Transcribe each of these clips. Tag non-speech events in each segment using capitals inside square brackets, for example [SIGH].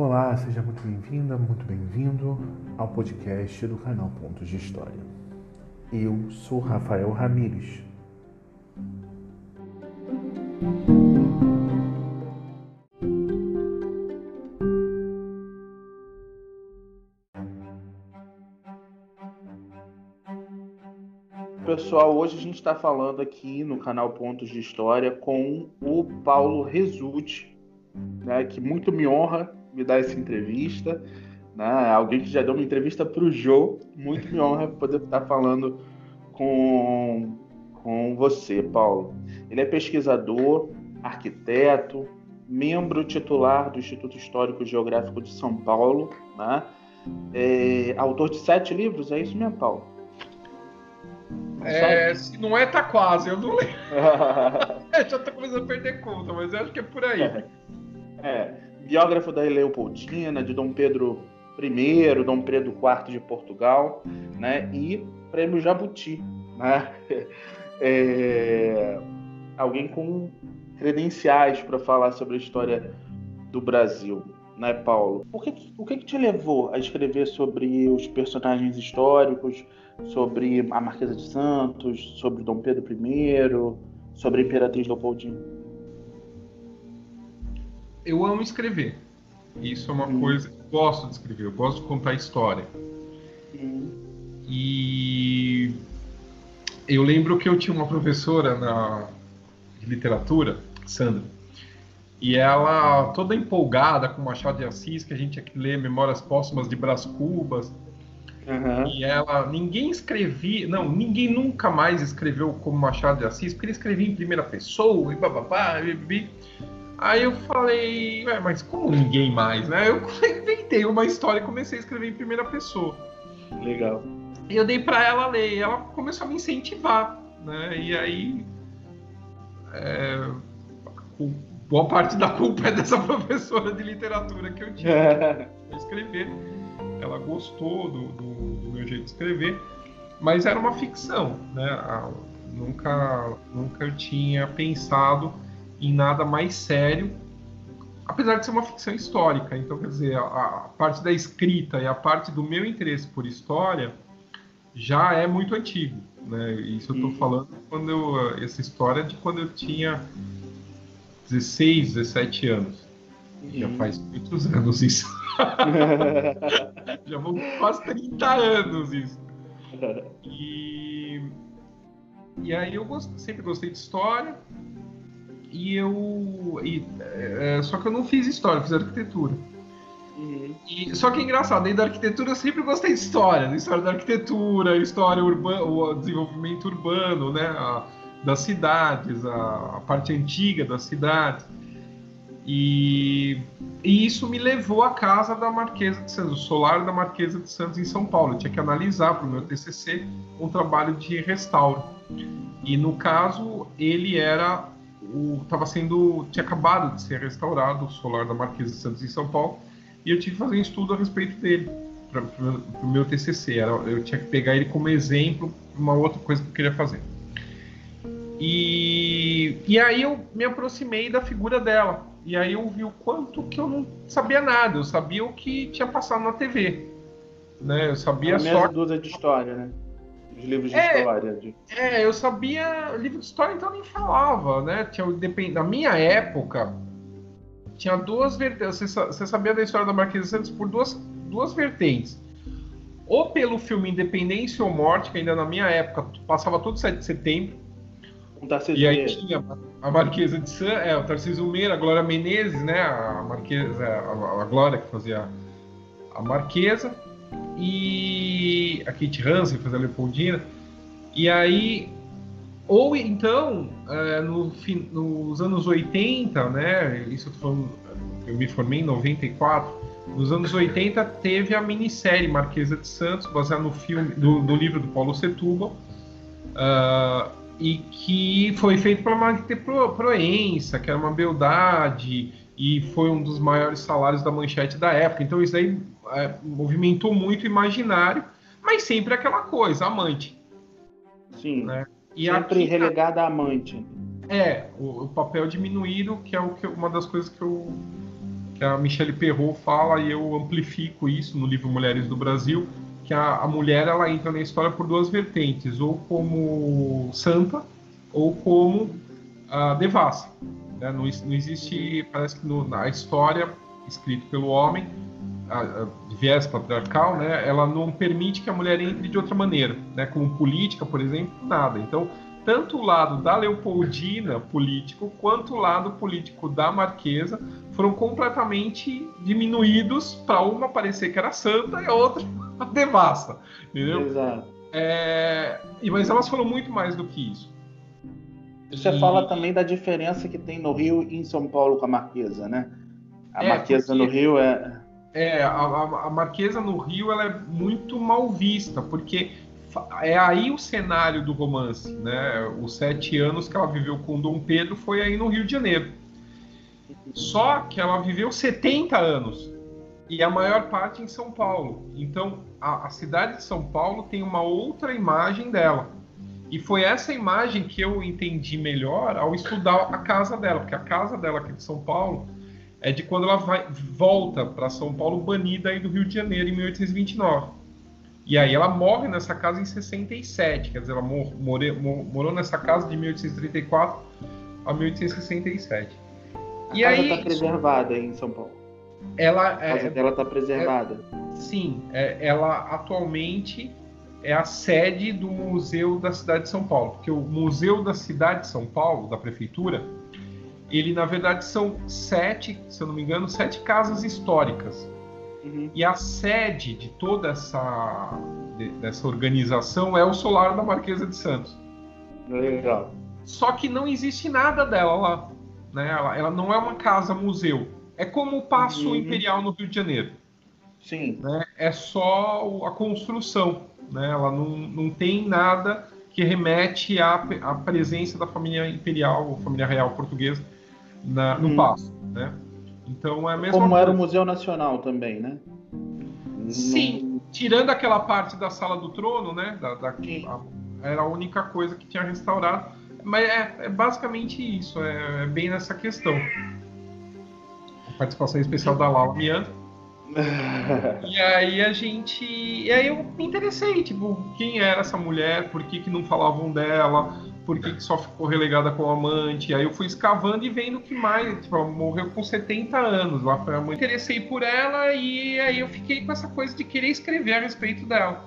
Olá, seja muito bem-vinda, muito bem-vindo ao podcast do canal Pontos de História. Eu sou Rafael Ramires. Pessoal, hoje a gente está falando aqui no canal Pontos de História com o Paulo Resulti, né, que muito me honra me dar essa entrevista. Né? Alguém que já deu uma entrevista para o Jô, muito me honra poder estar falando com, com você, Paulo. Ele é pesquisador, arquiteto, membro titular do Instituto Histórico e Geográfico de São Paulo, né? É, autor de sete livros, é isso mesmo, Paulo? É, se não é, tá quase, eu não lembro. [LAUGHS] [LAUGHS] Já tô começando a perder conta, mas eu acho que é por aí. É, é biógrafo da Leopoldina, de Dom Pedro I, Dom Pedro IV de Portugal, né? E prêmio Jabuti, né? [LAUGHS] É, alguém com credenciais para falar sobre a história do Brasil, né, Paulo? Por que, o que te levou a escrever sobre os personagens históricos, sobre a Marquesa de Santos, sobre Dom Pedro I, sobre a Imperatriz Leopoldina? Eu amo escrever. Isso é uma hum. coisa que eu gosto de escrever, eu gosto de contar história. Hum. E eu lembro que eu tinha uma professora na de literatura, Sandra, e ela toda empolgada com Machado de Assis, que a gente que ler Memórias Póstumas de Brás Cubas. Uhum. E ela, ninguém escrevia, não, ninguém nunca mais escreveu como Machado de Assis, porque ele escrevia em primeira pessoa e bababá, e, e, Aí eu falei, ué, mas como ninguém mais, né? Eu [LAUGHS] inventei uma história e comecei a escrever em primeira pessoa. Legal. E eu dei para ela ler, e ela começou a me incentivar, né? E aí, é, boa parte da culpa é dessa [LAUGHS] professora de literatura que eu tive para escrever. Ela gostou do, do, do, meu jeito de escrever, mas era uma ficção, né? Ah, nunca, nunca eu tinha pensado em nada mais sério, apesar de ser uma ficção histórica. Então, quer dizer, a, a parte da escrita e a parte do meu interesse por história já é muito antigo. Né? Isso eu estou uhum. falando quando eu, essa história de quando eu tinha 16, 17 anos. Já uhum. faz muitos anos isso. [LAUGHS] Já vão quase 30 anos isso. [LAUGHS] E, e aí eu gost, sempre gostei de história e eu. E, é, só que eu não fiz história, eu fiz arquitetura. Uhum. E, só que é engraçado, dentro da arquitetura eu sempre gostei de história, de história da arquitetura, história urbana, o desenvolvimento urbano, né? A, das cidades, a, a, parte antiga das cidades. E, e, isso me levou à casa da Marquesa de Santos, o solar da Marquesa de Santos em São Paulo. Eu tinha que analisar para o meu TCC um trabalho de restauro. E no caso, ele era estava sendo tinha acabado de ser restaurado o solar da Marquesa de Santos em São Paulo e eu tive que fazer um estudo a respeito dele para o meu TCC. Era, eu tinha que pegar ele como exemplo para uma outra coisa que eu queria fazer. E, e aí eu me aproximei da figura dela. E aí eu vi o quanto que eu não sabia nada. Eu sabia o que tinha passado na TV. Né? Eu sabia a só... dúzia de história, né? Os livros de é, história. De... É, eu sabia. Livro de história então nem falava, né? Tinha, depend... Na minha época, tinha duas vertentes. Você, sabia da história da Marquesa de Santos por duas, duas vertentes. Ou pelo filme Independência ou Morte, que ainda na minha época passava todo 7 de setembro. e aí tinha a Marquesa de Santos, é, o Tarcísio Meira, a Glória Menezes, né? A Marquesa, a, a Glória que fazia a Marquesa e a Kate Hansen fazia a Leopoldina. E aí, ou então, é, no, nos anos 80, né? Isso eu, falando, eu me formei em 94. Nos anos 80 teve a minissérie Marquesa de Santos, baseada no filme, do, do livro do Paulo Setúbal, uh, e que foi feito para Marquete Proença, que era uma beldade, e foi um dos maiores salários da manchete da época. Então isso aí é, movimentou muito o imaginário, mas sempre aquela coisa, amante. Sim. Né? E sempre aqui, relegada a amante. É, o, o, papel diminuído, que é o que, uma das coisas que eu, que a Michelle Perrault fala e eu amplifico isso no livro Mulheres do Brasil, que a, a mulher ela entra na história por duas vertentes, ou como santa ou como a devassa. Né? Não, não, existe, parece que no, na história escrita pelo homem, a, a, de viés patriarcal, né, ela não permite que a mulher entre de outra maneira, né, como política, por exemplo, nada. Então, tanto o lado da Leopoldina político quanto o lado político da Marquesa foram completamente diminuídos para uma parecer que era santa e a outra [LAUGHS] devassa, entendeu? Exato. É, mas elas foram muito mais do que isso. Você e... fala também da diferença que tem no Rio e em São Paulo com a Marquesa, né? A é, Marquesa porque... no Rio é. É, a, a, Marquesa no Rio ela é muito mal vista, porque é aí o cenário do romance, né? Os sete anos que ela viveu com Dom Pedro foi aí no Rio de Janeiro. Só que ela viveu 70 anos e a maior parte em São Paulo. Então, a, a, cidade de São Paulo tem uma outra imagem dela. E foi essa imagem que eu entendi melhor ao estudar a casa dela, porque a casa dela aqui de São Paulo é de quando ela vai, volta para São Paulo banida aí do Rio de Janeiro em 1829. E aí ela morre nessa casa em 67, quer dizer, ela mor, more, mor, morou nessa casa de 1834 a 1867. A e casa está preservada em São Paulo. Ela, a casa é, dela está preservada. É, sim, é, ela atualmente é a sede do Museu da Cidade de São Paulo, porque o Museu da Cidade de São Paulo, da Prefeitura, ele na verdade são sete, se eu não me engano, sete casas históricas. Uhum. E a sede de toda essa de, dessa organização é o solar da Marquesa de Santos. Legal. Só que não existe nada dela lá. Né? Ela, ela não é uma casa museu. É como o Paço uhum. Imperial no Rio de Janeiro. Sim. Né? É só a construção. Né? Ela não, não tem nada que remete à, à presença da família imperial, família real portuguesa na, no hum. Paço, né? Então é a mesma Como coisa. era o Museu Nacional também, né? Sim, tirando aquela parte da Sala do Trono, né? Da, da a, era a única coisa que tinha restaurado. Mas é, é basicamente isso, é, é, bem nessa questão. A participação especial da Lala Mianda. [LAUGHS] e aí a gente. E aí eu me interessei, tipo, quem era essa mulher, por que, que não falavam dela, por que, que só ficou relegada com o amante. Aí eu fui escavando e vendo que mais, tipo, ela morreu com 70 anos lá foi a mãe. Interessei por ela e aí eu fiquei com essa coisa de querer escrever a respeito dela.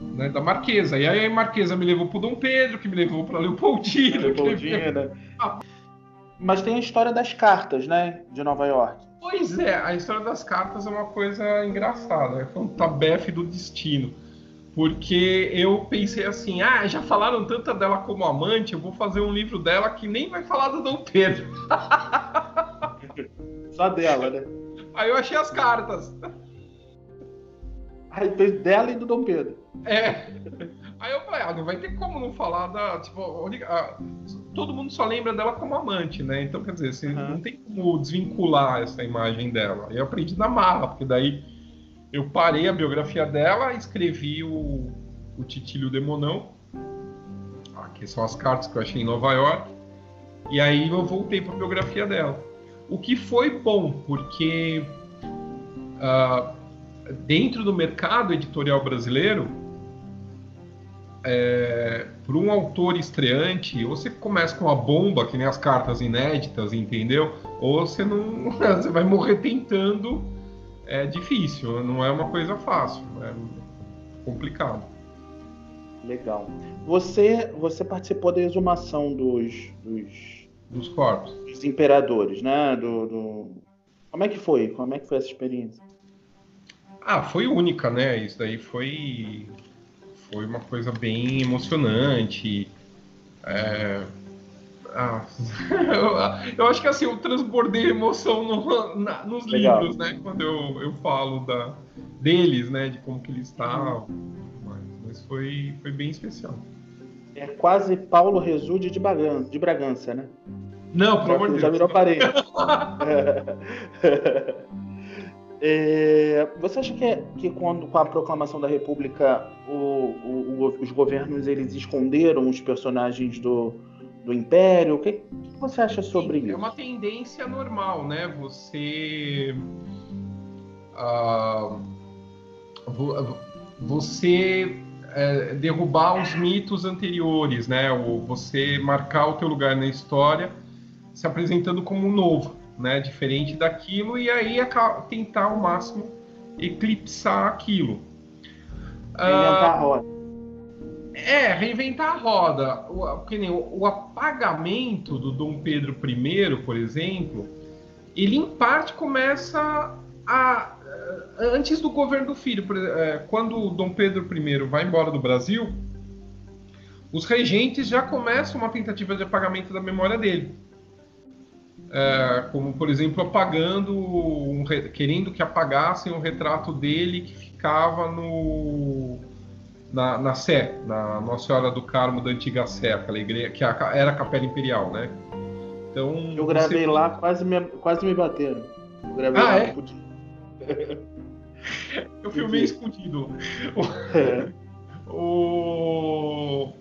Né, da Marquesa. E aí a Marquesa me levou pro Dom Pedro, que me levou pra Leopoldina. Leopoldina. Me... Mas tem a história das cartas, né? De Nova York. Pois é, a história das cartas é uma coisa engraçada. É um tabefe do destino porque eu pensei assim, ah, já falaram tanto dela como amante, eu vou fazer um livro dela que nem vai falar do Dom Pedro. [LAUGHS] Só dela, né? Aí eu achei as cartas. Aí fez dela e do Dom Pedro. É. Aí eu falei, ah, não vai ter como não falar da. Tipo, todo mundo só lembra dela como amante, né? Então, quer dizer, uhum. não tem como desvincular essa imagem dela. E eu aprendi na marra, porque daí eu parei a biografia dela, escrevi o, o Titílio Demonão, aqui são as cartas que eu achei em Nova York, e aí eu voltei para a biografia dela. O que foi bom, porque uh, dentro do mercado editorial brasileiro, é, para um autor estreante, ou você começa com uma bomba, que nem as cartas inéditas, entendeu? Ou você não. [LAUGHS] Você vai morrer tentando é difícil, não é uma coisa fácil, é complicado. Legal. Você, você participou da exumação dos, dos, dos corpos, dos imperadores, né? Do, do, Como é que foi? Como é que foi essa experiência? Ah, foi única, né? Isso daí foi foi uma coisa bem emocionante. É, ah, [LAUGHS] eu, acho que assim, eu transbordei emoção no, na, nos Legal. livros, né? Quando eu, eu falo da, deles, né? De como que eles estavam. Mas, mas foi, foi bem especial. É quase Paulo Resude de Bragança, de Bragança né? Não, pelo amor de Deus. Já virou parede. [LAUGHS] [LAUGHS] é, você acha que, é, que quando, com a proclamação da República, o, o, os governos eles esconderam os personagens do, do Império? O que, que você acha sobre Sim, isso? É uma tendência normal, né? Você. Uh, você é, derrubar os mitos anteriores, né? Ou você marcar o teu lugar na história se apresentando como novo, né? Diferente daquilo e aí tentar ao máximo eclipsar aquilo. Reinventar uh, a roda. É, reinventar a roda. O, que nem o, o apagamento do Dom Pedro I, por exemplo, ele em parte começa a antes do governo do filho, é, quando Dom Pedro I vai embora do Brasil, os regentes já começam uma tentativa de apagamento da memória dele. É, como, por exemplo, apagando, um, querendo que apagassem o retrato dele que ficava no, na, na Sé, na Nossa Senhora do Carmo da antiga Sé, aquela igreja que era a Capela Imperial, né? Então, eu gravei você... lá, quase me, quase me bateram. Eu gravei ah, lá, é? [LAUGHS] Eu filmei escondido. [LAUGHS] É. O...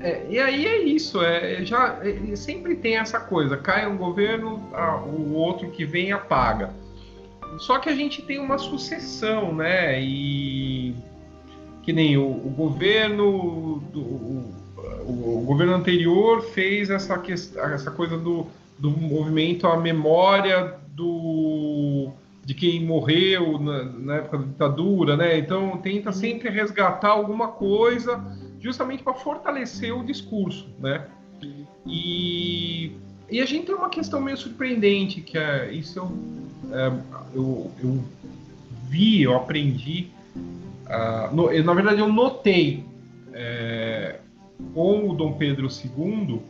É, e aí é isso, é, já é, sempre tem essa coisa, cai um governo, a, o outro que vem apaga. Só que a gente tem uma sucessão, né? E que nem o, o governo do, o, o, governo anterior fez essa, essa coisa do, do movimento à memória do de quem morreu na, na, época da ditadura, né? Então tenta sempre resgatar alguma coisa, justamente para fortalecer o discurso, né? E, e a gente tem uma questão meio surpreendente que é isso eu, é, eu, eu vi, eu aprendi, uh, no, na verdade eu notei é, com o Dom Pedro II,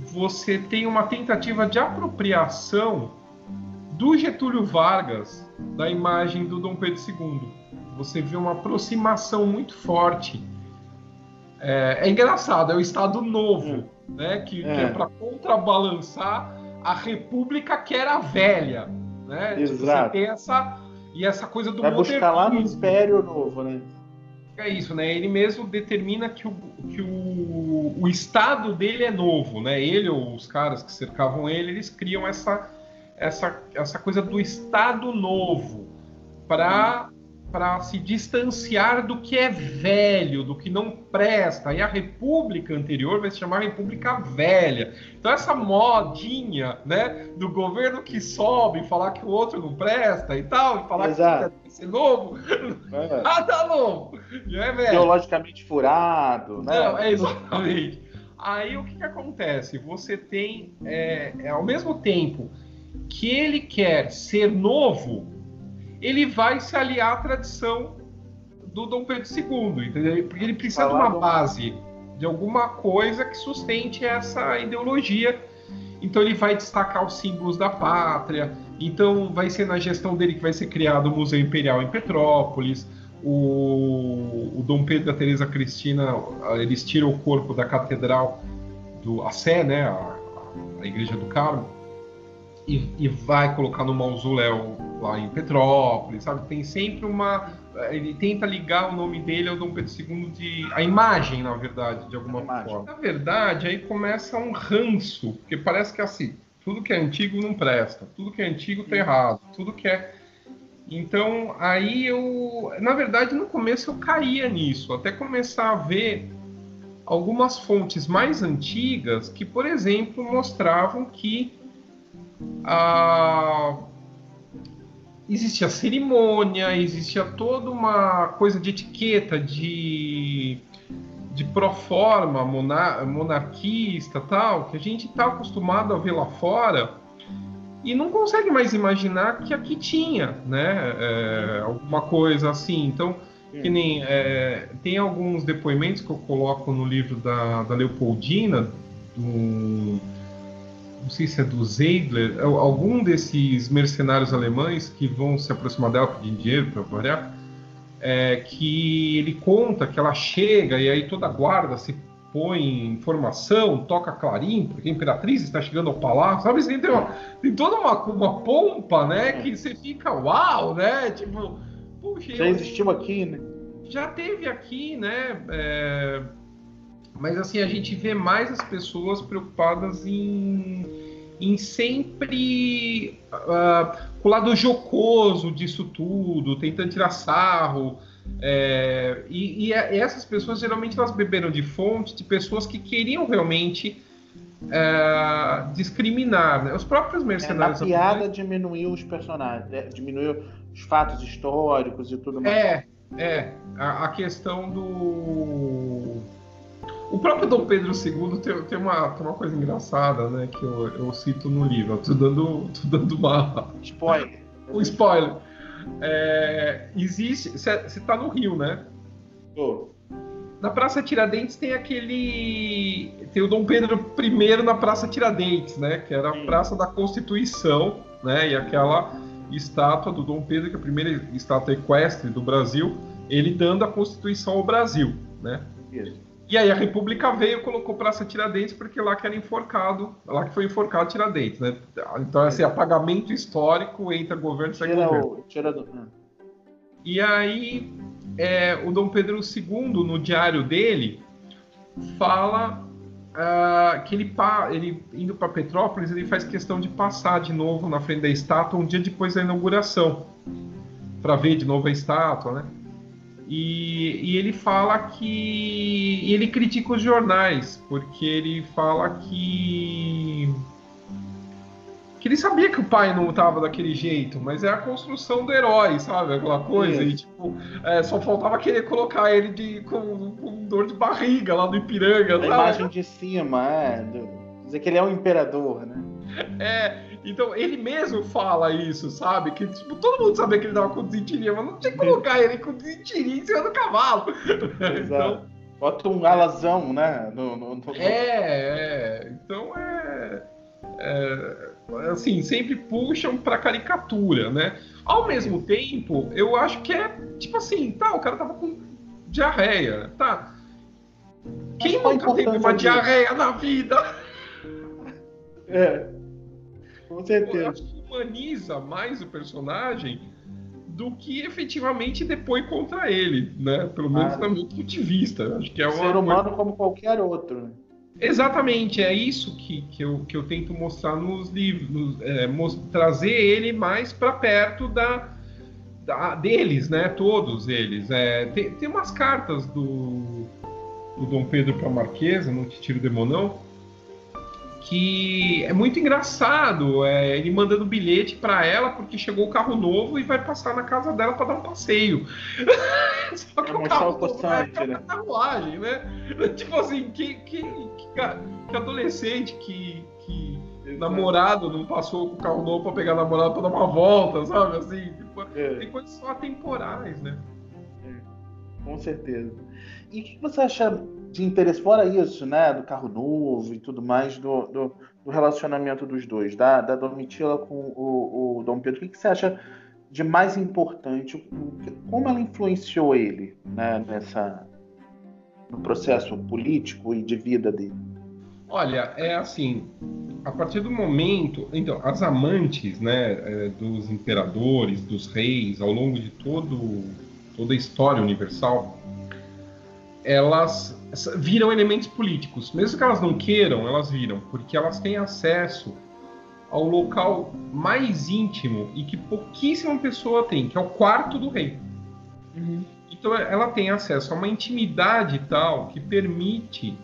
você tem uma tentativa de apropriação do Getúlio Vargas da imagem do Dom Pedro II. Você vê uma aproximação muito forte. É, é engraçado, é o Estado Novo, é. né? Que é, é para contrabalançar a República que era velha, né? Exato. Tipo, você tem essa e essa coisa do Vai buscar lá no Império Novo, né? É isso, né? Ele mesmo determina que o, que o, o estado dele é novo, né? Ele ou os caras que cercavam ele, eles criam essa essa, essa coisa do Estado novo para para se distanciar do que é velho, do que não presta. E a República anterior vai se chamar República Velha. Então essa modinha, né, do governo que sobe, falar que o outro não presta e tal, e falar Exato. que ser novo, é. [LAUGHS] nada novo, não é velho. Ideologicamente furado, né? Não, é exatamente. Aí o que, que acontece? Você tem, é, é, ao mesmo tempo que ele quer ser novo, ele vai se aliar à tradição do Dom Pedro II, entendeu? Porque ele precisa de uma base, de alguma coisa que sustente essa ideologia. Então ele vai destacar os símbolos da pátria. Então vai ser na gestão dele que vai ser criado o Museu Imperial em Petrópolis. O, o Dom Pedro e a Teresa Cristina, eles tiram o corpo da catedral do a Sé, né, a, a Igreja do Carmo, e, e, vai colocar no mausoléu lá em Petrópolis, sabe? Tem sempre uma. Ele tenta ligar o nome dele ao Dom Pedro II de. a imagem, na verdade, de alguma forma. Na verdade, aí começa um ranço, porque parece que é assim, tudo que é antigo não presta, tudo que é antigo tá errado, tudo que é. Então, aí eu. Na verdade, no começo eu caía nisso, até começar a ver algumas fontes mais antigas que, por exemplo, mostravam que ah, existia cerimônia, existia toda uma coisa de etiqueta, de, de proforma monar, monarquista tal, que a gente está acostumado a ver lá fora e não consegue mais imaginar que aqui tinha, né? É, alguma coisa assim. Então, que nem é, tem alguns depoimentos que eu coloco no livro da, da Leopoldina, do não sei se é do Zeidler, é algum desses mercenários alemães que vão se aproximar dela pedindo dinheiro para variar, é, que ele conta que ela chega e aí toda a guarda se põe em formação, toca clarim, porque a imperatriz está chegando ao palácio, sabe? Assim, tem, uma, tem toda uma, uma pompa, né? Que você fica, uau, né? Tipo, puxa, já existiu aqui, né? Já teve aqui, né? É, mas assim a gente vê mais as pessoas preocupadas em, em sempre uh, o lado jocoso disso tudo, tentando tirar sarro. É, e, e, essas pessoas geralmente elas beberam de fonte de pessoas que queriam realmente é, discriminar. Né? Os próprios mercenários. É, na piada diminuiu os personagens, é, diminuiu os fatos históricos e tudo mais. É, é. A, a questão do. O próprio Dom Pedro II tem, tem, uma, tem uma coisa engraçada, né? Que eu, eu cito no livro. Eu tô dando, tô dando uma. Spoiler. [LAUGHS] um spoiler. É, existe. Você está no Rio, né? Tô. Na Praça Tiradentes tem aquele. Tem o Dom Pedro I na Praça Tiradentes, né? Que era a Sim. Praça da Constituição, né? E aquela estátua do Dom Pedro, que é a primeira estátua equestre do Brasil, ele dando a Constituição ao Brasil, né? Isso. E aí a República veio e colocou Praça Tiradentes porque lá que era enforcado, lá que foi enforcado Tiradentes, né? Então assim, apagamento histórico entre governo e tira governo. O, tira do... E aí é, o Dom Pedro II no diário dele fala uh, que ele, ele indo para Petrópolis ele faz questão de passar de novo na frente da estátua um dia depois da inauguração para ver de novo a estátua, né? E, e, ele fala que. E ele critica os jornais, porque ele fala que. Que ele sabia que o pai não estava daquele jeito, mas é a construção do herói, sabe? Aquela coisa. E, tipo, é, só faltava querer colocar ele de, com, com, dor de barriga lá no Ipiranga. A sabe? imagem de cima, é. Dizer que ele é um imperador, né? É, então ele mesmo fala isso, sabe? Que tipo, todo mundo sabia que ele tava com desentiria, mas não tinha que colocar ele com desentiria em cima do cavalo. [LAUGHS] Exato. Então, Bota um alazão, né? No, no, no... É, é. Então é, é, Assim, sempre puxam pra caricatura, né? Ao mesmo tempo, eu acho que é tipo assim, tá, o cara tava com diarreia, tá? Quem nunca teve uma diarreia na vida? É. Com certeza. Eu acho que humaniza mais o personagem do que efetivamente depois contra ele, né? Pelo menos ah, do meu ponto de vista. Acho que é um ser humano como qualquer outro. Né? Exatamente, é isso que, que, eu, que eu tento mostrar nos livros, é, trazer ele mais para perto da, da, deles, né? Todos eles. É, tem, tem umas cartas do, do Dom Pedro para Marquesa, no Tiro Demonão, que é muito engraçado. É, ele mandando bilhete para ela porque chegou o carro novo e vai passar na casa dela para dar um passeio. [LAUGHS] Só que é o carro novo é né? carruagem, né? [LAUGHS] Tipo assim, que, que, que, que adolescente que, que namorado não passou com o carro novo para pegar a namorada para dar uma volta, sabe? Assim, tipo, é. tem coisas só atemporais, né? É, com certeza. E o que você acha de interesse, fora isso, né, do carro novo e tudo mais, do, do, do relacionamento dos dois, da, da Domitila com o, o Dom Pedro, o que, que, você acha de mais importante? Como ela influenciou ele né, nessa, no processo político e de vida dele? Olha, é assim, a partir do momento, então, as amantes, né, é, dos imperadores, dos reis, ao longo de todo, toda a história universal, elas viram elementos políticos. Mesmo que elas não queiram, elas viram, porque elas têm acesso ao local mais íntimo e que pouquíssima pessoa tem, que é o quarto do rei. Uhum. Então ela tem acesso a uma intimidade tal que permite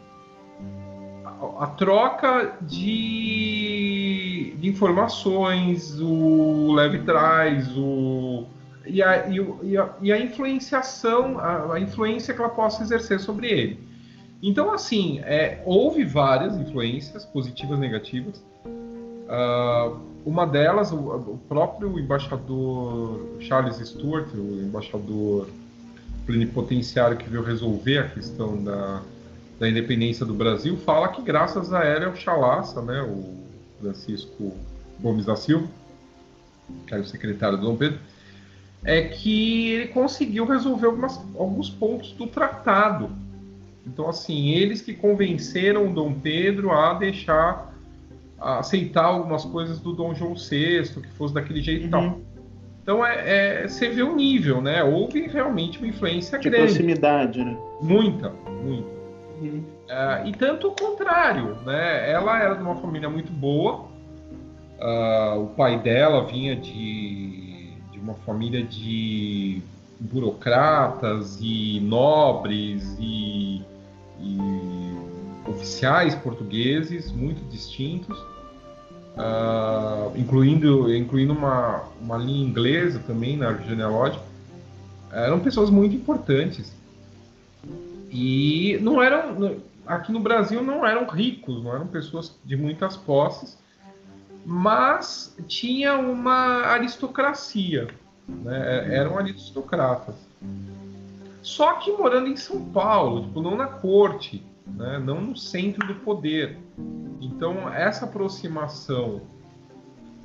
a, a troca de, de, informações, o leve traz, o e a, e, a, e a influenciação, a, a, influência que ela possa exercer sobre ele. Então, assim, é, houve várias influências, positivas e negativas. Uh, uma delas, o, o, próprio embaixador Charles Stuart, o embaixador plenipotenciário que veio resolver a questão da, da independência do Brasil, fala que graças a ela, o Chalaça, né, o Francisco Gomes da Silva, que era o secretário do Dom Pedro, é que ele conseguiu resolver algumas, alguns pontos do tratado. Então, assim, eles que convenceram o Dom Pedro a deixar, a aceitar algumas coisas do Dom João VI, que fosse daquele jeito uhum. e tal. Uhum. Então, é, é, você vê o nível, né? Houve realmente uma influência De grande. proximidade, né? Muita, muita. Uhum. Uh, e tanto o contrário, né? Ela era de uma família muito boa. Uh, o pai dela vinha de uma família de burocratas e nobres e, e oficiais portugueses muito distintos, uh, incluindo, incluindo uma, uma linha inglesa também na genealógica. Eram pessoas muito importantes. E não eram aqui no Brasil não eram ricos, não eram pessoas de muitas posses, mas tinha uma aristocracia, né? eram aristocratas. Só que morando em São Paulo, tipo, não na corte, né? não no centro do poder. Então, essa aproximação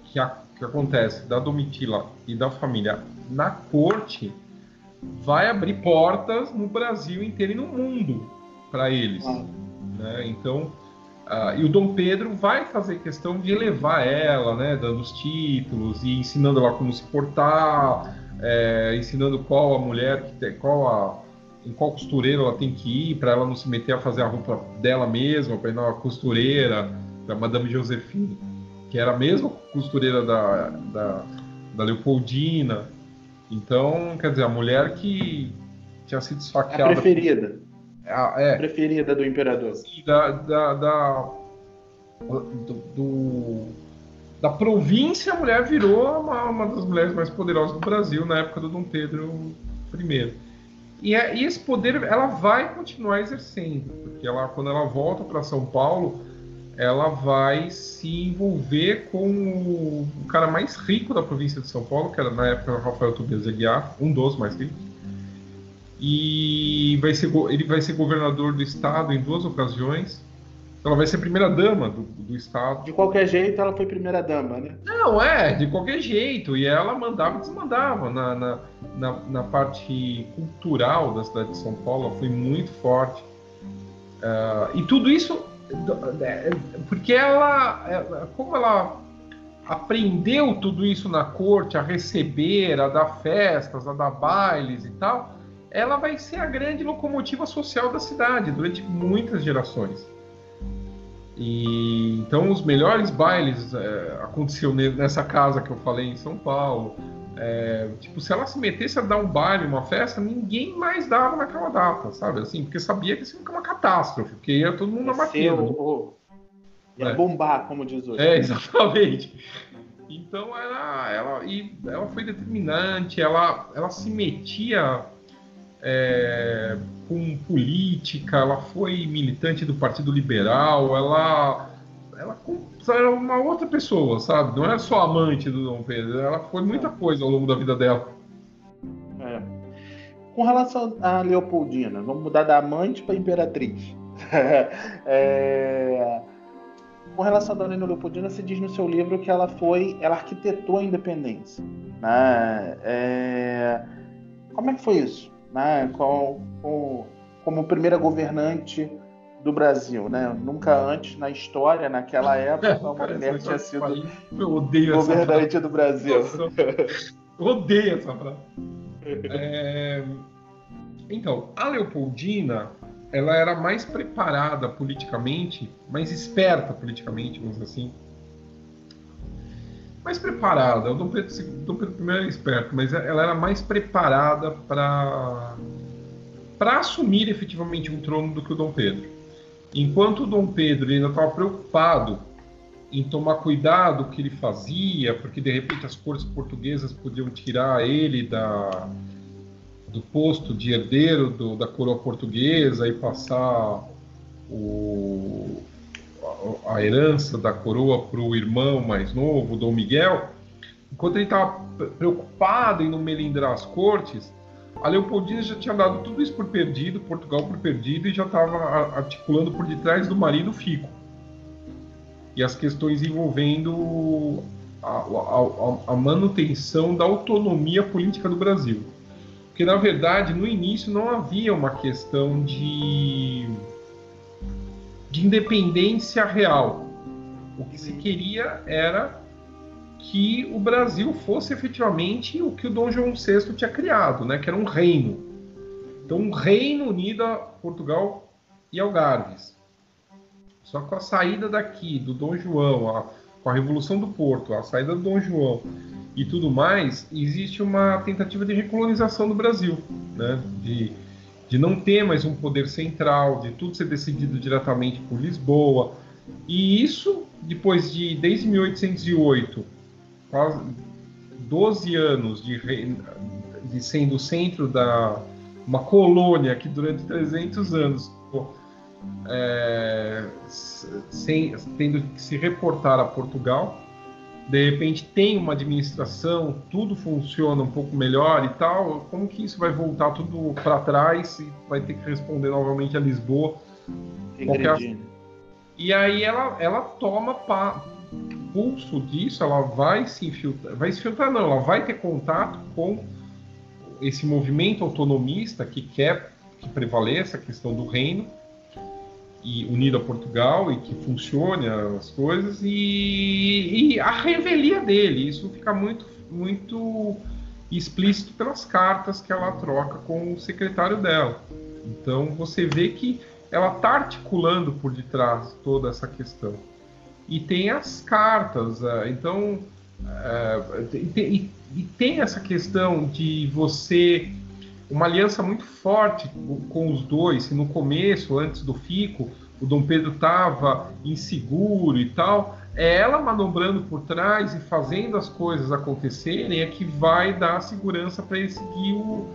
que, a, que acontece da Domitila e da família na corte vai abrir portas no Brasil inteiro e no mundo para eles. Ah. Né? Então, uh, e o Dom Pedro vai fazer questão de elevar ela, né? dando os títulos e ensinando ela como se portar, é, ensinando qual a mulher, que tem, qual a, em qual costureira ela tem que ir para ela não se meter a fazer a roupa dela mesma, para ir na costureira, da Madame Josephine, que era a mesma costureira da, da, da Leopoldina. Então, quer dizer, a mulher que tinha sido esfaqueada. A preferida. É, é, preferida do imperador. Da, da, da do, do, da província, a mulher virou uma, uma, das mulheres mais poderosas do Brasil na época do Dom Pedro I. E, é, e esse poder ela vai continuar exercendo, porque ela, quando ela volta para São Paulo, ela vai se envolver com o, o, cara mais rico da província de São Paulo, que era na época Rafael Tobias Aguiar, um dos mais ricos e vai ser, ele vai ser governador do estado em duas ocasiões. Ela vai ser primeira dama do, do estado. De qualquer jeito, ela foi primeira dama, né? Não, é, de qualquer jeito. E ela mandava e desmandava na, na, na, na parte cultural da cidade de São Paulo. Ela foi muito forte. Uh, e tudo isso porque ela, como ela aprendeu tudo isso na corte, a receber, a dar festas, a dar bailes e tal, ela vai ser a grande locomotiva social da cidade durante muitas gerações. E então os melhores bailes é, aconteciam nessa casa que eu falei em São Paulo. É, tipo, se ela se metesse a dar um baile, uma festa, ninguém mais dava naquela data, sabe? Assim, porque sabia que isso ia uma catástrofe, porque ia todo mundo na batida. Ia é. bombar, como diz hoje. É, [LAUGHS] exatamente. Então ela, ela, e ela foi determinante, ela, ela se metia é, com política, ela foi militante do Partido Liberal, ela, ela era uma outra pessoa, sabe? Não é só amante do Dom Pedro, ela foi muita coisa ao longo da vida dela. É. Com relação a Leopoldina, vamos mudar da amante para imperatriz. [LAUGHS] é... Com relação a Dona Leopoldina, você diz no seu livro que ela foi, ela arquitetou a independência. Né? É... Como é que foi isso? Né, com, com, como primeira governante do Brasil, né? Nunca antes na história, naquela [LAUGHS] época, uma mulher tinha sido governante do Brasil. odeio essa frase. [LAUGHS] É... Então, a Leopoldina, ela era mais preparada politicamente, mais esperta politicamente, vamos dizer assim, mais preparada. O Dom Pedro, Dom Pedro I era esperto, mas ela era mais preparada para para assumir efetivamente um trono do que o Dom Pedro. Enquanto o Dom Pedro ainda estava preocupado em tomar cuidado o que ele fazia, porque de repente as cortes portuguesas podiam tirar ele da, do posto de herdeiro do, da coroa portuguesa e passar o, a herança da coroa para o irmão mais novo, Dom Miguel, enquanto ele estava preocupado em não melindrar as cortes, a Leopoldina já tinha dado tudo isso por perdido, Portugal por perdido, e já estava articulando por detrás do marido Fico. E as questões envolvendo a, a, a manutenção da autonomia política do Brasil. Porque, na verdade, no início não havia uma questão de de independência real. O que se queria era que o Brasil fosse efetivamente o que o Dom João VI tinha criado, né? que era um reino. Então, um reino unido a Portugal e Algarves. Só com a saída daqui, do Dom João, a, com a Revolução do Porto, a saída do Dom João e tudo mais, existe uma tentativa de recolonização do Brasil, né? de, de não ter mais um poder central, de tudo ser decidido diretamente por Lisboa. E isso, depois de, desde 1808, quase 12 anos de, de sendo o centro da uma colônia que durante 300 anos é, sem, tendo que se reportar a Portugal, de repente tem uma administração, tudo funciona um pouco melhor e tal, como que isso vai voltar tudo para trás e vai ter que responder novamente a Lisboa? Qualquer... E aí ela, ela toma pa... pulso disso, ela vai se infiltrar, vai se infiltrar não, ela vai ter contato com esse movimento autonomista que quer que prevaleça a questão do reino e unido a Portugal e que funcione as coisas e, e, a revelia dele. Isso fica muito muito explícito pelas cartas que ela troca com o secretário dela. Então você vê que ela está articulando por detrás toda essa questão. E tem as cartas é, então é, e, e tem essa questão de você uma aliança muito forte com os dois. no começo, antes do Fico, o Dom Pedro estava inseguro e tal, é ela manobrando por trás e fazendo as coisas acontecerem é que vai dar segurança para ele seguir o,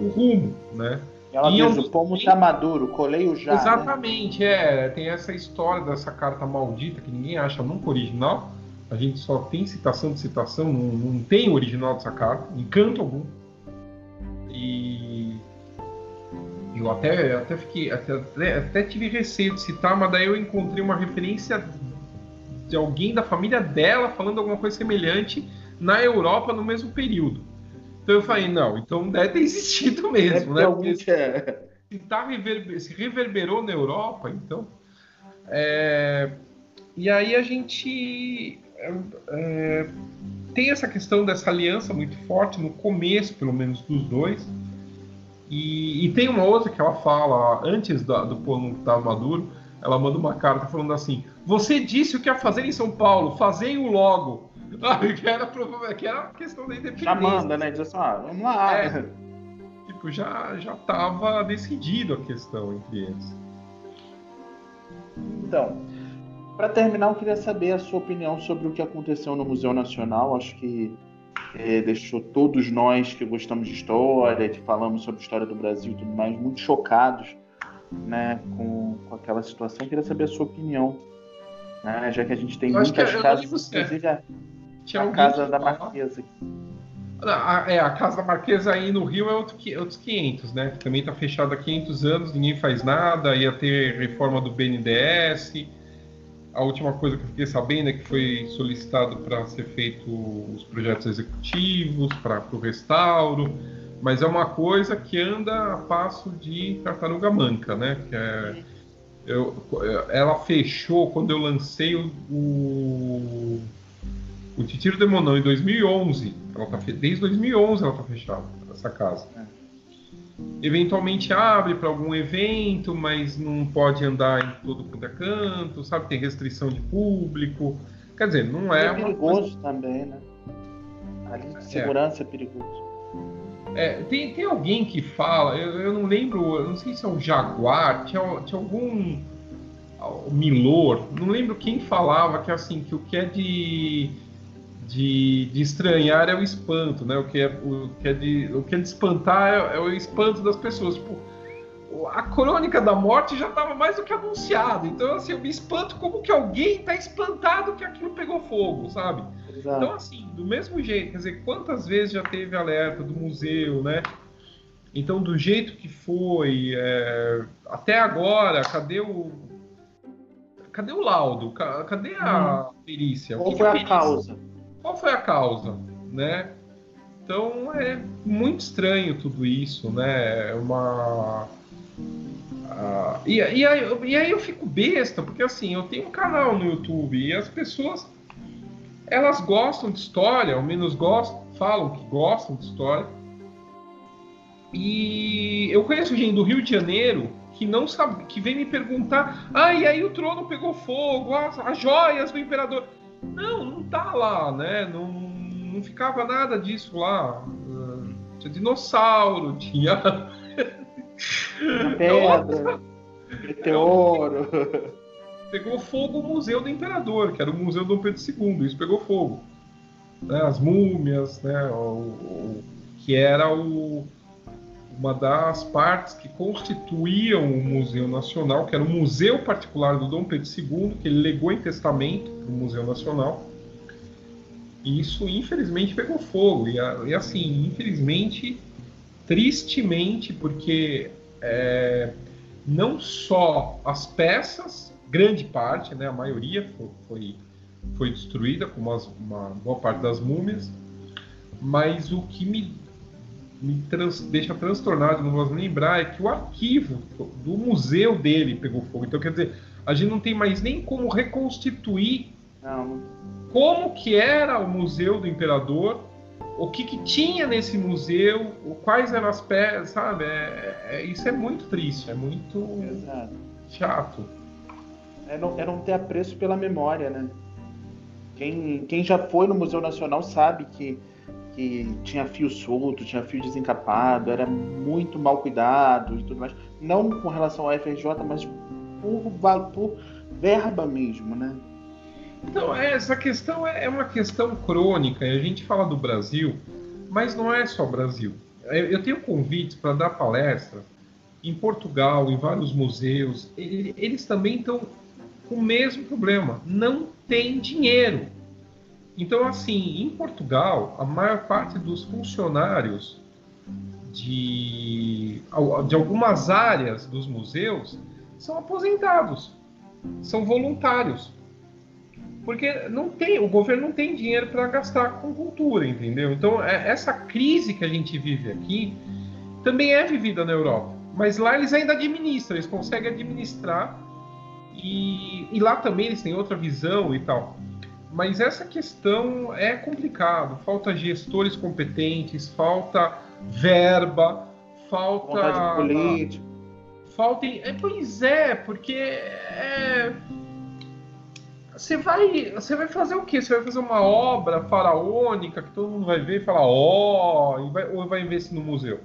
o, rumo, né? Ela diz, o pomo está maduro, colei o já. Exatamente, né? é. Tem essa história dessa carta maldita que ninguém acha nunca original. A gente só tem citação de citação, não, não tem original dessa carta, em canto algum. E eu até, até fiquei, até, até tive receio de citar, mas daí eu encontrei uma referência de alguém da família dela falando alguma coisa semelhante na Europa no mesmo período. Então eu falei, não, então deve ter existido mesmo, é né? Porque se, é. se, tá reverber, se reverberou na Europa, então. É, e aí a gente é, é tem essa questão dessa aliança muito forte no começo, pelo menos, dos dois. E, e tem uma outra que ela fala, antes da, do plano estar maduro, ela manda uma carta falando assim: Você disse o que ia fazer em São Paulo, fazei-o logo. [LAUGHS] que, era, que era a questão da independência. Já manda, né? Diz assim: ah, vamos lá. É, [LAUGHS] tipo, já, já tava decidido a questão entre eles. Então, para terminar, eu queria saber a sua opinião sobre o que aconteceu no Museu Nacional. Acho que é, deixou todos nós que gostamos de história, que falamos sobre a história do Brasil e tudo mais, muito chocados né, com, com aquela situação. Eu queria saber a sua opinião, né, já que a gente tem muitas casas, inclusive a, a Casa da Marquesa. A, é, a Casa da Marquesa aí no Rio é outro, outros 500, né? Também está fechada há 500 anos, ninguém faz nada, ia ter reforma do BNDES, a última coisa que eu fiquei sabendo é que foi solicitado para ser feito os projetos executivos, para o restauro, mas é uma coisa que anda a passo de tartaruga manca, né? Que é, eu, ela fechou quando eu lancei o, o, o Titiro Demonão em 2011. Ela tá, desde 2011 ela está fechada, essa casa. É eventualmente abre para algum evento, mas não pode andar em todo quanto é canto, sabe? Tem restrição de público. Quer dizer, não é. É perigoso coisa... também, né? Ali de é. segurança é, é perigoso. É, tem, tem alguém que fala, eu, eu, não lembro, eu não sei se é um Jaguar, tinha, tinha algum o Milor, não lembro quem falava que assim, que o que é de de, de estranhar é o espanto, né? O que é, o que é, de, o que é de espantar é, é o espanto das pessoas. Tipo, a crônica da morte já estava mais do que anunciado. Então, assim, eu me espanto como que alguém está espantado que aquilo pegou fogo, sabe? Exato. Então, assim, do mesmo jeito, quer dizer, quantas vezes já teve alerta do museu, né? Então, do jeito que foi, é... até agora, cadê o. Cadê o laudo? Cadê a hum. perícia? Qual foi a, perícia? causa? Qual foi a causa, né? Então é muito estranho tudo isso, né? É uma uh, e, e, aí, e aí eu fico besta, porque assim, eu tenho um canal no YouTube e as pessoas elas gostam de história, ao menos gostam, falam que gostam de história. E eu conheço gente do Rio de Janeiro que não sabe, que vem me perguntar, ah, e aí o trono pegou fogo, as, as joias do imperador. Não, não tá lá, né? Não, não ficava nada disso lá. Tinha dinossauro, [LAUGHS] tinha. Pedra, meteoro. Pegou fogo o Museu do Imperador, que era o Museu do Dom Pedro II, isso pegou fogo. Né, as múmias, né, o, o, que era o, uma das partes que constituíam o Museu Nacional, que era o museu particular do Dom Pedro II, que ele legou em testamento para o Museu Nacional. E isso, infelizmente, pegou fogo. E, e assim, infelizmente, tristemente, porque é, não só as peças, grande parte, né, a maioria foi, foi, foi destruída, como as, uma boa parte das múmias, mas o que me, me trans, deixa transtornado, não vou lembrar, é que o arquivo do museu dele pegou fogo. Então, quer dizer, a gente não tem mais nem como reconstituir não. como que era o museu do imperador, o que, que tinha nesse museu, quais eram as peças, sabe? É, é, isso é muito triste, é muito Exato. chato. É não, é não ter apreço pela memória, né? Quem, quem já foi no Museu Nacional sabe que, que tinha fio solto, tinha fio desencapado, era muito mal cuidado e tudo mais. Não com relação ao FRJ, mas por, por verba mesmo, né? Então, essa questão é, é uma questão crônica, a gente fala do Brasil, mas não é só Brasil. Eu tenho convites para dar palestra em Portugal, em vários museus. Eles também estão com o mesmo problema: não tem dinheiro. Então, assim, em Portugal, a maior parte dos funcionários de, de algumas áreas dos museus são aposentados, são voluntários porque não tem, o governo não tem dinheiro para gastar com cultura, entendeu? Então, é, essa crise que a gente vive aqui também é vivida na Europa. Mas lá eles ainda administram, eles conseguem administrar e, e lá também eles têm outra visão e tal. Mas essa questão é complicado. Falta gestores competentes, falta verba, falta. Vontade política. Falta. É, pois é, porque é, você vai, você vai fazer o quê? Você vai fazer uma obra faraônica que todo mundo vai ver e falar, ó, oh, ou vai investir no museu?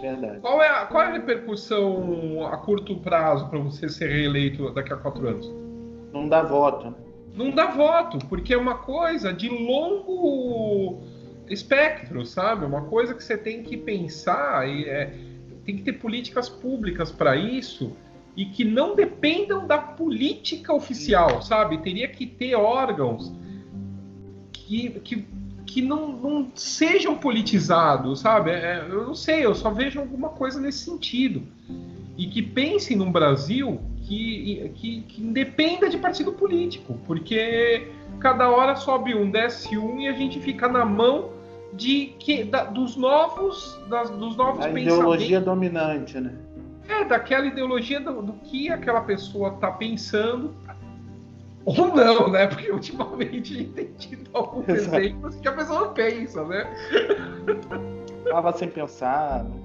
Verdade. Qual é a, qual é a repercussão a curto prazo para você ser reeleito daqui a quatro anos? Não dá voto. Não dá voto, porque é uma coisa de longo espectro, sabe? Uma coisa que você tem que pensar e é, tem que ter políticas públicas para isso e que não dependam da política oficial, sabe? Teria que ter órgãos que, que, que não, não sejam politizados, sabe? É, eu não sei, eu só vejo alguma coisa nesse sentido. E que pensem num Brasil que, que, que independa de partido político, porque cada hora sobe um, desce um e a gente fica na mão de que da, dos novos das, dos novos a ideologia dominante, né? É, daquela ideologia do, do que aquela pessoa está pensando. Ou não, né? Porque ultimamente a gente tem tido alguns exemplos que a pessoa não pensa, né? Fala sem pensar. Né?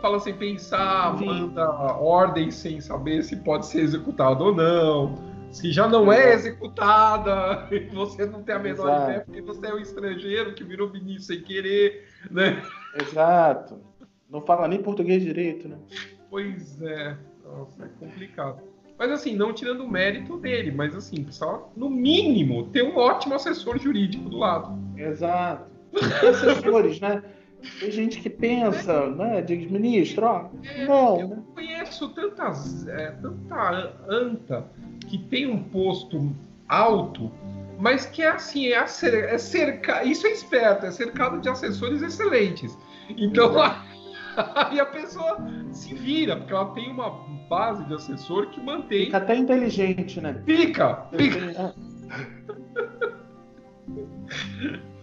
Fala sem pensar, Sim. manda ordem sem saber se pode ser executado ou não. Se já não é executada, [LAUGHS] você não tem a menor Exato. ideia, porque você é um estrangeiro que virou ministro sem querer, né? Exato. Não fala nem português direito, né? Pois é. Nossa, é complicado. Mas assim, não tirando o mérito dele, mas assim, só no mínimo ter um ótimo assessor jurídico do lado. Exato. Assessores, né? Tem gente que pensa, né? De ministro, ó. É, não. Eu conheço tantas, é, tanta anta que tem um posto alto, mas que é assim, é, é cerca, isso é esperto, é cercado de assessores excelentes. Então, [LAUGHS] Aí a pessoa se vira, porque ela tem uma base de assessor que mantém. Fica até inteligente, né? Fica! Fica!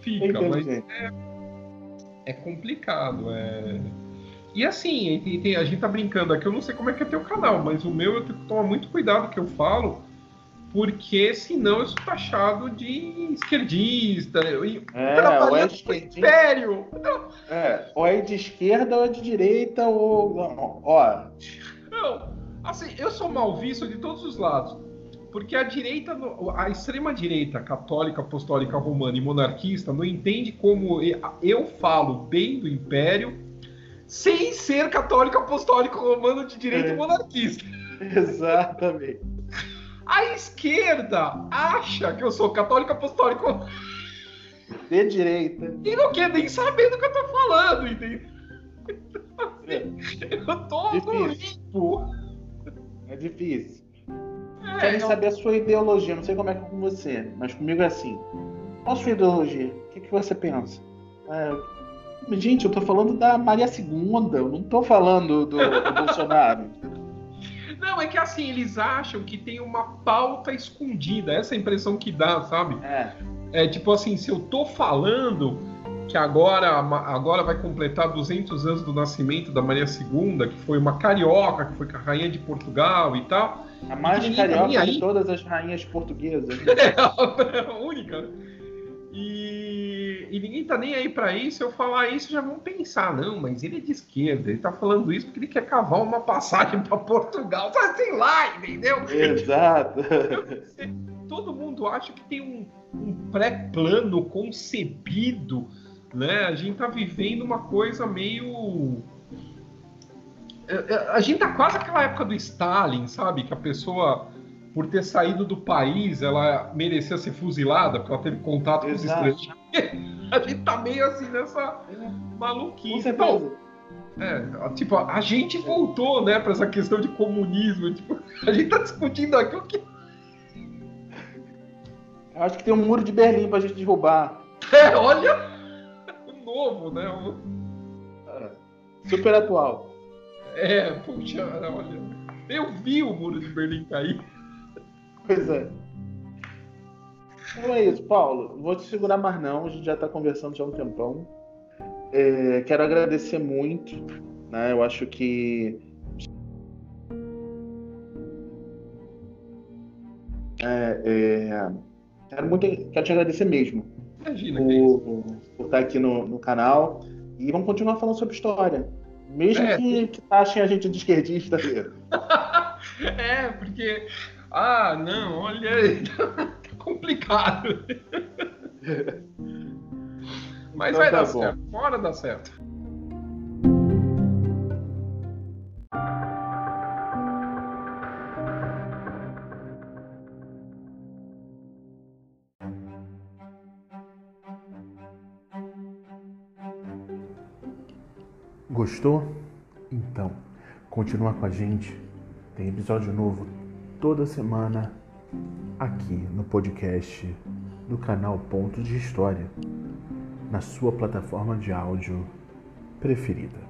[LAUGHS] fica, mas é, é complicado. É... E assim, a gente tá brincando aqui, eu não sei como é que é teu canal, mas o meu eu tenho que tomar muito cuidado que eu falo, porque senão eu sou taxado de esquerdista. E é, ou é de império. É, ou é de esquerda ou é de direita, ou. Ó. Não, assim, eu sou mal visto de todos os lados. Porque a direita, a extrema direita católica, apostólica, romana e monarquista não entende como eu falo bem do império sem ser católico, apostólico, romano de direita é. e monarquista. [LAUGHS] Exatamente. A esquerda acha que eu sou católico, apostólico. De direita. E não quer nem saber do que eu tô falando, entendeu? É. Eu tô difícil. no limpo. É difícil. É, Querem saber a sua ideologia. Não sei como é que é com você, mas comigo é assim. Qual a sua ideologia? O que, que você pensa? É, gente, eu tô falando da Maria II, eu não tô falando do, do [LAUGHS] Bolsonaro. Não, é que assim, eles acham que tem uma pauta escondida. Essa é a impressão que dá, sabe? É. É tipo assim, se eu tô falando que agora, agora vai completar 200 anos do nascimento da Maria II, que foi uma carioca, que foi a rainha de Portugal e tal. A mais tá carioca tá de todas as rainhas portuguesas. Né? [LAUGHS] É, a [LAUGHS] única. E, e, ninguém tá nem aí para isso. Eu falar isso, já vão pensar, não, mas ele é de esquerda, ele tá falando isso porque ele quer cavar uma passagem para Portugal. Tá sei lá, entendeu? Exato. [LAUGHS] Todo mundo acha que tem um, um pré-plano concebido né? A gente tá vivendo uma coisa meio. É, é, a gente tá quase aquela época do Stalin, sabe? Que a pessoa, por ter saído do país, ela merecia ser fuzilada porque ela teve contato com os estrangeiros. [LAUGHS] A gente tá meio assim nessa maluquice. Então, é, tipo, a gente voltou, né, para essa questão de comunismo. Tipo, a gente tá discutindo aqui o que. Acho que tem um muro de Berlim pra gente derrubar. [LAUGHS] É, olha! Novo, né? Super atual. É, puxa, olha. Eu vi o muro de Berlim cair. Pois é. Então é isso, Paulo. Vou te segurar mais não, a gente já está conversando já há um tempão. É, quero agradecer muito. Né? Eu acho que. É, é, quero, muito, quero te agradecer mesmo. Imagina por, por estar aqui no, no canal. E vamos continuar falando sobre história. Mesmo é. que, que achem a gente de esquerdista. [LAUGHS] é, porque. Ah, não, olha, [LAUGHS] tá complicado. [LAUGHS] Mas então, vai tá dar bom. certo, uma hora dá certo. Gostou? Então, continua com a gente. Tem episódio novo toda semana aqui no podcast do canal Pontos de História, na sua plataforma de áudio preferida.